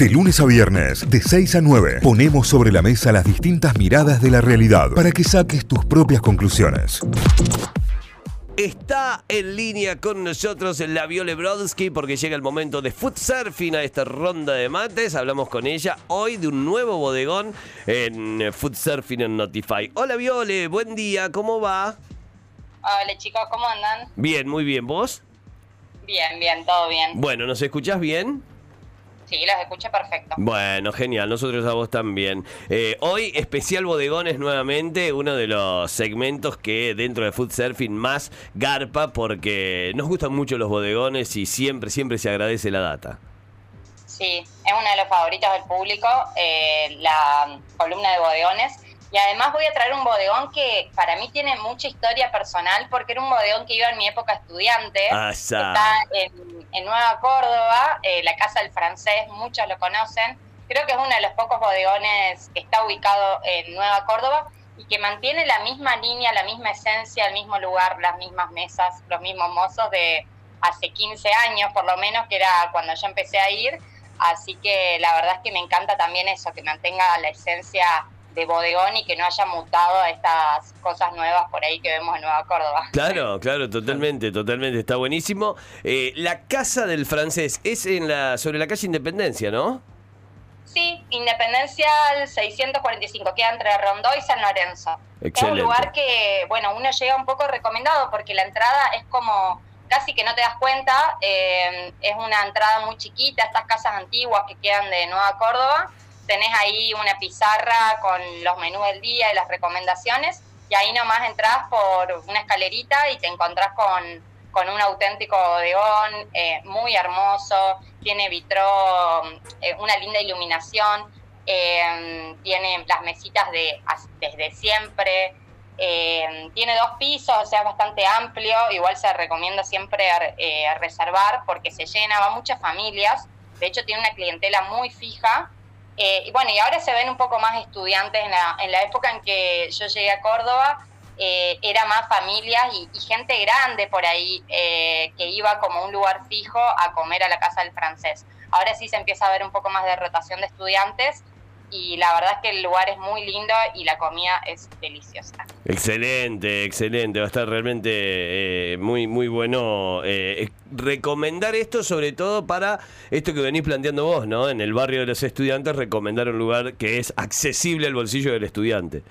De lunes a viernes, de 6 a 9, ponemos sobre la mesa las distintas miradas de la realidad para que saques tus propias conclusiones. Está en línea con nosotros la Viole Brodsky porque llega el momento de foot surfing a esta ronda de mates. Hablamos con ella hoy de un nuevo bodegón en foot surfing en Notify. Hola Viole, buen día, ¿cómo va? Hola chicos, ¿cómo andan? Bien, muy bien, ¿vos? Bien, bien, todo bien. Bueno, ¿nos escuchás bien? Sí, los escucho perfecto. Bueno, genial, nosotros a vos también. Eh, hoy, especial bodegones nuevamente, uno de los segmentos que dentro de Food Surfing más garpa porque nos gustan mucho los bodegones y siempre, siempre se agradece la data. Sí, es uno de los favoritos del público, eh, la columna de bodegones. Y además voy a traer un bodegón que para mí tiene mucha historia personal porque era un bodegón que iba en mi época estudiante. Ah, Está en, en Nueva Córdoba, eh, la Casa del Francés, muchos lo conocen. Creo que es uno de los pocos bodegones que está ubicado en Nueva Córdoba y que mantiene la misma línea, la misma esencia, el mismo lugar, las mismas mesas, los mismos mozos de hace 15 años por lo menos, que era cuando yo empecé a ir. Así que la verdad es que me encanta también eso, que mantenga la esencia de bodegón y que no haya mutado a estas cosas nuevas por ahí que vemos en Nueva Córdoba. Claro, claro, totalmente, totalmente, está buenísimo. Eh, la casa del francés es en la sobre la calle Independencia, ¿no? Sí, Independencia 645, queda entre Rondó y San Lorenzo. Es un lugar que, bueno, uno llega un poco recomendado porque la entrada es como casi que no te das cuenta, eh, es una entrada muy chiquita, estas casas antiguas que quedan de Nueva Córdoba tenés ahí una pizarra con los menús del día y las recomendaciones, y ahí nomás entras por una escalerita y te encontrás con, con un auténtico bodegón eh, muy hermoso, tiene vitro, eh, una linda iluminación, eh, tiene las mesitas de, desde siempre, tiene dos pisos, o sea, bastante amplio, igual se recomienda siempre reservar porque se llena, va muchas familias, de hecho tiene una clientela muy fija, eh, y bueno, y ahora se ven un poco más estudiantes en la, en la época en que yo llegué a Córdoba, eh, era más familias y, gente grande por ahí eh, que iba como un lugar fijo a comer a la casa del francés. Ahora sí se empieza a ver un poco más de rotación de estudiantes y la verdad es que el lugar es muy lindo y la comida es deliciosa. Excelente, excelente, va a estar realmente eh, muy muy bueno recomendar esto sobre todo para esto que venís planteando vos, ¿no? En el barrio de los estudiantes recomendar un lugar que es accesible al bolsillo del estudiante.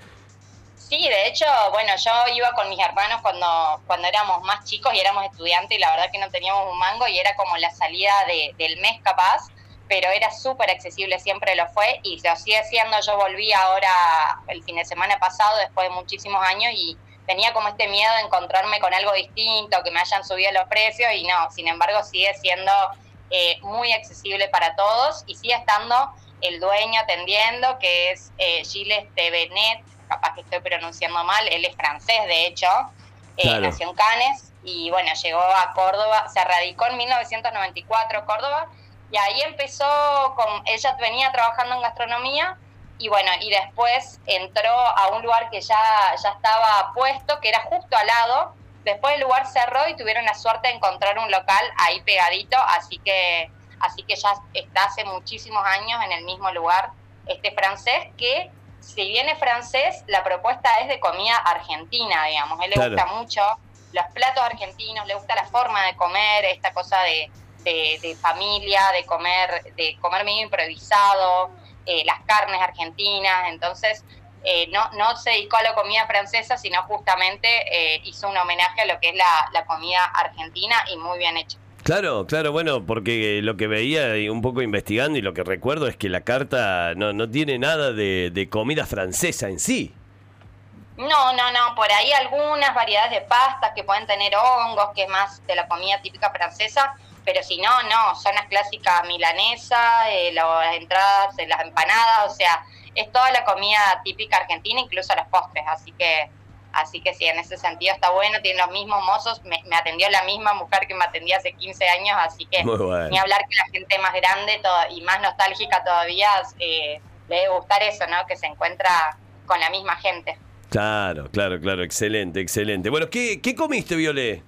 Sí, de hecho, bueno, yo iba con mis hermanos cuando, cuando éramos más chicos y éramos estudiantes y la verdad que no teníamos un mango y era como la salida de, del mes capaz pero era súper accesible, siempre lo fue y lo sigue siendo. Yo volví ahora el fin de semana pasado, después de muchísimos años, y tenía como este miedo de encontrarme con algo distinto, que me hayan subido los precios, y no, sin embargo sigue siendo eh, muy accesible para todos y sigue estando el dueño atendiendo, que es eh, Gilles Tevenet, capaz que estoy pronunciando mal, él es francés de hecho, eh, nació en Cannes y bueno, llegó a Córdoba, se radicó en 1994 Córdoba y ahí empezó, con, ella venía trabajando en gastronomía y bueno, y después entró a un lugar que ya, ya estaba puesto, que era justo al lado. Después el lugar cerró y tuvieron la suerte de encontrar un local ahí pegadito, así que, así que ya está hace muchísimos años en el mismo lugar este francés que si bien es francés, la propuesta es de comida argentina, digamos. A él le gusta mucho los platos argentinos, le gusta la forma de comer, esta cosa de, de, familia, de comer, de comer medio improvisado, eh, las carnes argentinas, entonces eh, no, no se dedicó a la comida francesa, sino justamente eh, hizo un homenaje a lo que es la, comida argentina y muy bien hecho. Claro, claro, bueno, porque lo que veía y un poco investigando y lo que recuerdo es que la carta no, no tiene nada de, de comida francesa en sí. No, no, no, por ahí algunas variedades de pastas que pueden tener hongos, que es más de la comida típica francesa, pero si no, no, son las clásicas milanesas, eh, las entradas, eh, las empanadas, o sea, es toda la comida típica argentina, incluso los postres, así que así que sí, en ese sentido está bueno, tiene los mismos mozos, me, atendió la misma mujer que me atendía hace 15 años, así que ni hablar que la gente más grande y más nostálgica todavía eh, le debe gustar eso, ¿no? Que se encuentra con la misma gente. Claro, claro, claro, excelente, excelente. Bueno, ¿qué, qué comiste, Violet?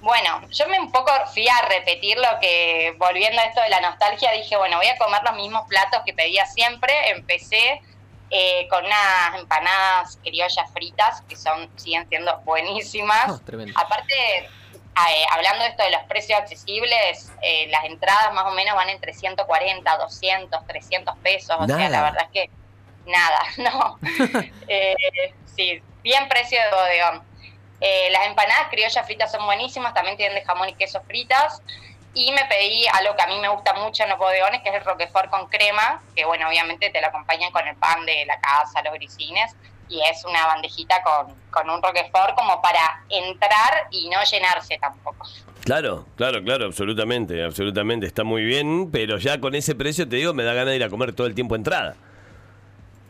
Bueno, yo me un poco fui a repetir lo que, volviendo a esto de la nostalgia, dije, bueno, voy a comer los mismos platos que pedía siempre. Empecé eh, con unas empanadas criollas fritas, que son siguen siendo buenísimas. Ah. Aparte, eh, hablando de esto de los precios accesibles, eh, las entradas más o menos van entre 140, 200, 300 pesos. O sea, la verdad es que nada, no. Eh, sí, bien precio de bodegón. Eh, las empanadas criollas fritas son buenísimas, también tienen de jamón y queso fritas. Y me pedí algo que a mí me gusta mucho en los bodegones, que es el roquefort con crema, que bueno, obviamente te lo acompañan con el pan de la casa, los grisines, y es una bandejita con, con un roquefort como para entrar y no llenarse tampoco. Claro, claro, claro, absolutamente, absolutamente. Está muy bien, pero ya con ese precio, te digo, me da ganas de ir a comer todo el tiempo entrada.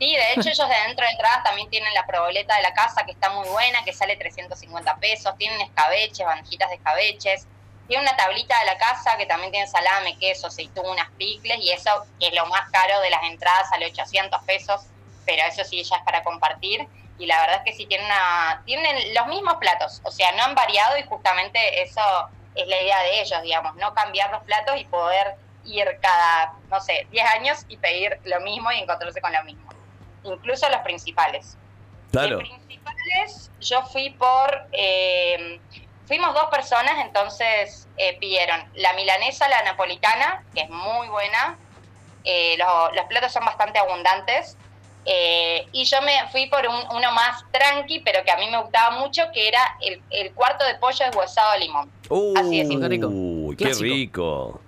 Sí, de hecho ellos de dentro de entradas también tienen la proboleta de la casa que está muy buena, que sale 350 pesos, tienen escabeches, bandejitas de escabeches, tiene una tablita de la casa que también tiene salame, queso, aceitunas, picles y eso que es lo más caro de las entradas, sale 800 pesos, pero eso sí ya es para compartir y la verdad es que sí tienen, una, tienen los mismos platos, o sea, no han variado y justamente eso es la idea de ellos, digamos, no cambiar los platos y poder ir cada, no sé, 10 años y pedir lo mismo y encontrarse con lo mismo incluso los principales. Claro. De principales, yo fui por. eh, fuimos dos personas, entonces eh, pidieron la milanesa, la napolitana, que es muy buena. eh, lo- los platos son bastante abundantes. eh, y yo me fui por un- uno más tranqui, pero que a mí me gustaba mucho, que era el, el cuarto de pollo deshuesado de limón. Así de simple. Qué rico. Uy, qué Clásico. rico.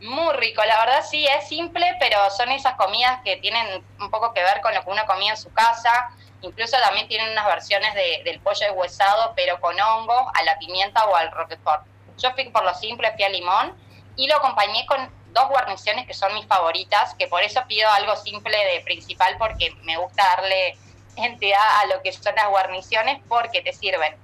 Muy rico, la verdad sí, es simple, pero son esas comidas que tienen un poco que ver con lo que uno comía en su casa. Incluso también tienen unas versiones de- del pollo deshuesado, pero con hongo, a la pimienta o al roquefort. Yo fui por lo simple, fui a limón y lo acompañé con dos guarniciones que son mis favoritas, que por eso pido algo simple de principal, porque me gusta darle entidad a lo que son las guarniciones, porque te sirven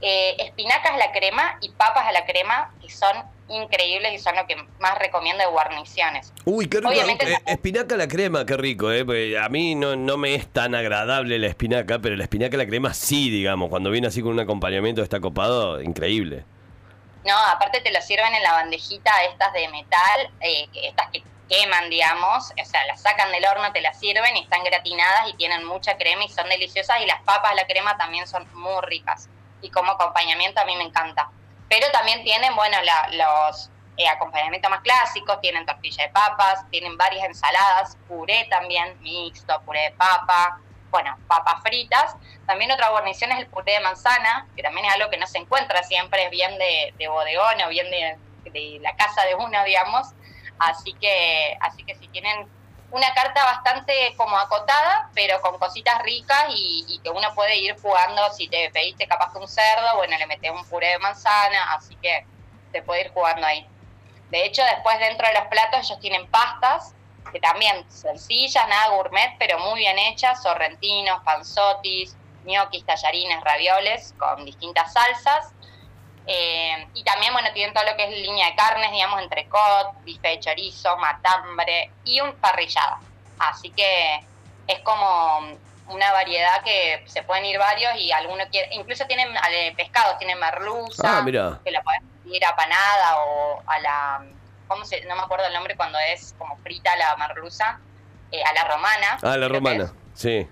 eh, espinacas a la crema y papas a la crema, que son increíbles y son lo que más recomiendo de guarniciones. Uy, qué rico. Obviamente Eh, espinaca a la crema, qué rico, ¿eh? Porque a mí no, no me es tan agradable la espinaca, pero la espinaca a la crema sí, digamos. Cuando viene así con un acompañamiento está copado, increíble. No, aparte te lo sirven en la bandejita estas de metal, eh, estas que queman, digamos, o sea, las sacan del horno, te las sirven y están gratinadas y tienen mucha crema y son deliciosas y las papas a la crema también son muy ricas y como acompañamiento a mí me encanta. Pero también tienen, bueno, la- los eh, acompañamientos más clásicos, tienen tortilla de papas, tienen varias ensaladas, puré también, mixto, puré de papa, bueno, papas fritas. También otra guarnición es el puré de manzana, que también es algo que no se encuentra siempre, es bien de, de bodegón o bien de, de la casa de uno, digamos. Así que, así que si tienen una carta bastante como acotada, pero con cositas ricas y, que uno puede ir jugando si te pediste capaz que un cerdo, bueno, le metes un puré de manzana, así que se puede ir jugando ahí. De hecho, después dentro de los platos ellos tienen pastas, que también sencillas, nada gourmet, pero muy bien hechas, sorrentinos, panzotis, ñoquis, tallarines, ravioles, con distintas salsas. Eh, y también, bueno, tienen todo lo que es línea de carnes, digamos, entrecot, bife de chorizo, matambre y un parrillada. Así que es como una variedad que se pueden ir varios y algunos quieren, incluso tienen eh, pescados, tienen merluza, Ah, mira. que la puedes ir apanada o a la, ¿cómo se, no me acuerdo el nombre cuando es como frita la merluza, eh, a la romana. Ah, la romana, sí.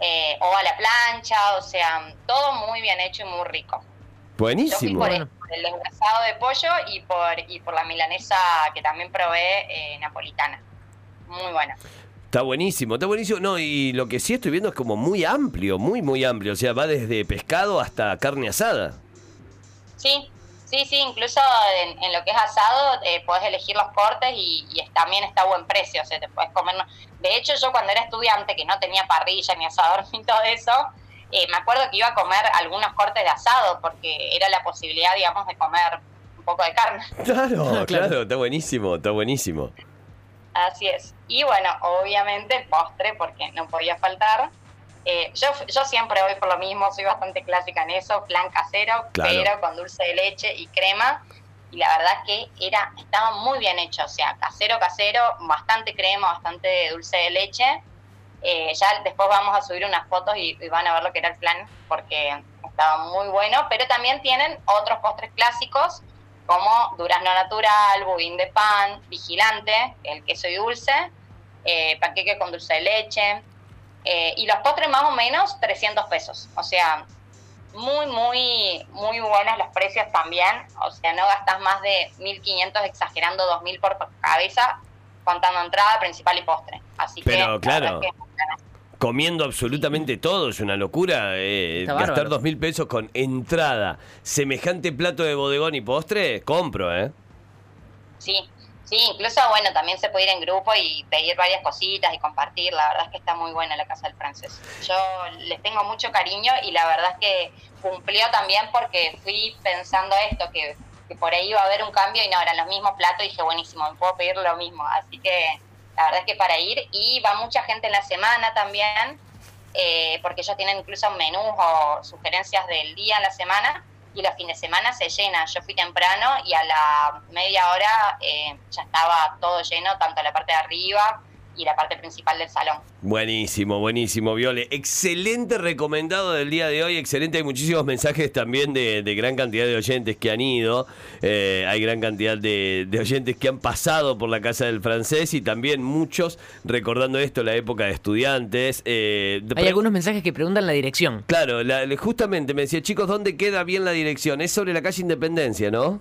eh, o a la plancha, o sea, todo muy bien hecho y muy rico. Yo fui Buenísimo. por, el, por el deshuesado de pollo y por, y por la milanesa que también probé eh, napolitana. Muy buena. Está buenísimo, está buenísimo. No, y lo que sí estoy viendo es como muy amplio, muy, muy amplio. O sea, va desde pescado hasta carne asada. Sí, sí, sí, incluso en, en lo que es asado eh, podés elegir los cortes y, y es- también está a buen precio, o sea, te puedes comer. De hecho, yo cuando era estudiante, que no tenía parrilla ni asador ni todo eso, eh, me acuerdo que iba a comer algunos cortes de asado porque era la posibilidad, digamos, de comer un poco de carne. Claro, Claro. está buenísimo, está buenísimo. Así es. Y bueno, obviamente el postre, porque no podía faltar. Eh, yo, yo siempre voy por lo mismo, soy bastante clásica en eso, flan casero, Claro. pero con dulce de leche y crema. Y la verdad que era estaba muy bien hecho, o sea, casero, casero, bastante crema, bastante dulce de leche. Eh, ya después vamos a subir unas fotos y, van a ver lo que era el flan, porque estaba muy bueno, pero también tienen otros postres clásicos como durazno natural, budín de pan, vigilante, el queso y dulce, eh, panqueque con dulce de leche, eh, y los postres más o menos 300 pesos. O sea, muy, muy, muy buenos los precios también. O sea, no gastas más de 1.500 exagerando 2.000 por cabeza, contando entrada, principal y postre. Así Pero, que, claro. comiendo absolutamente todo, es una locura. Eh, gastar dos mil pesos con entrada, semejante plato de bodegón y postre, compro, ¿eh? Sí, Sí, incluso, bueno, también se puede ir en grupo y pedir varias cositas y compartir. La verdad es que está muy buena la Casa del Francés. Yo les tengo mucho cariño y la verdad es que cumplió también porque fui pensando esto, que, por ahí iba a haber un cambio y no, eran los mismos platos dije, buenísimo, me puedo pedir lo mismo. Así que la verdad es que para ir y va mucha gente en la semana también, eh, porque ellos tienen incluso menús o sugerencias del día en la semana y los fines de semana se llena. Yo fui temprano y a la media hora eh, ya estaba todo lleno, tanto la parte de arriba y la parte principal del salón. Buenísimo, buenísimo, Viole. Excelente recomendado del día de hoy, excelente. Hay muchísimos mensajes también de, gran cantidad de oyentes que han ido. Eh, hay gran cantidad de, oyentes que han pasado por la Casa del Francés y también muchos recordando esto, la época de estudiantes. Eh, hay algunos mensajes que preguntan la dirección. Claro, justamente me decía, chicos, ¿dónde queda bien la dirección? Es sobre la calle Independencia, ¿no?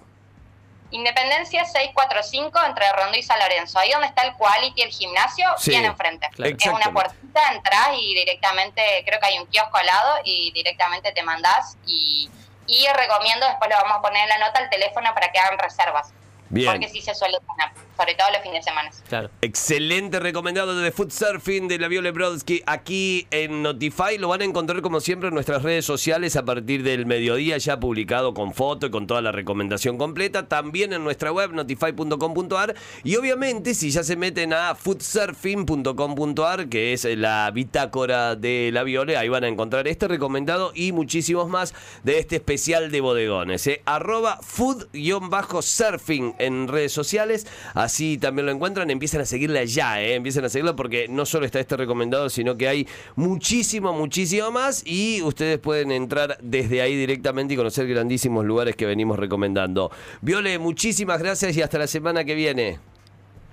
Independencia 645 entre Rondo y San Lorenzo. Ahí donde está el Quality, el gimnasio, bien enfrente. Es una puertita, entras y directamente, creo que hay un kiosco al lado y directamente te mandás y, y recomiendo, después lo vamos a poner en la nota, el teléfono para que hagan reservas. Porque sí se suele tener, sobre todo los fines de semana. Claro. Excelente recomendado de Food Surfing de la Viole Brodsky aquí en Notify. Lo van a encontrar como siempre en nuestras redes sociales a partir del mediodía ya publicado con foto y con toda la recomendación completa. También en nuestra web notify.com.ar y obviamente si ya se meten a foodsurfing.com.ar que es la bitácora de la Viole, ahí van a encontrar este recomendado y muchísimos más de este especial de bodegones. ¿eh? Arroba food-surfing en redes sociales. Así también lo encuentran. Empiezan a seguirla ya, ¿eh? Empiezan a seguirla porque no solo está este recomendado, sino que hay muchísimo, muchísimo más. Y ustedes pueden entrar desde ahí directamente y conocer grandísimos lugares que venimos recomendando. Viole, muchísimas gracias y hasta la semana que viene.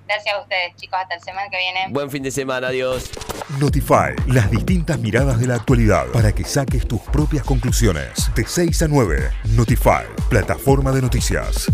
Gracias a ustedes, chicos. Hasta la semana que viene. Buen fin de semana. Adiós. Notify, las distintas miradas de la actualidad para que saques tus propias conclusiones. De 6 a 9, Notify, plataforma de noticias.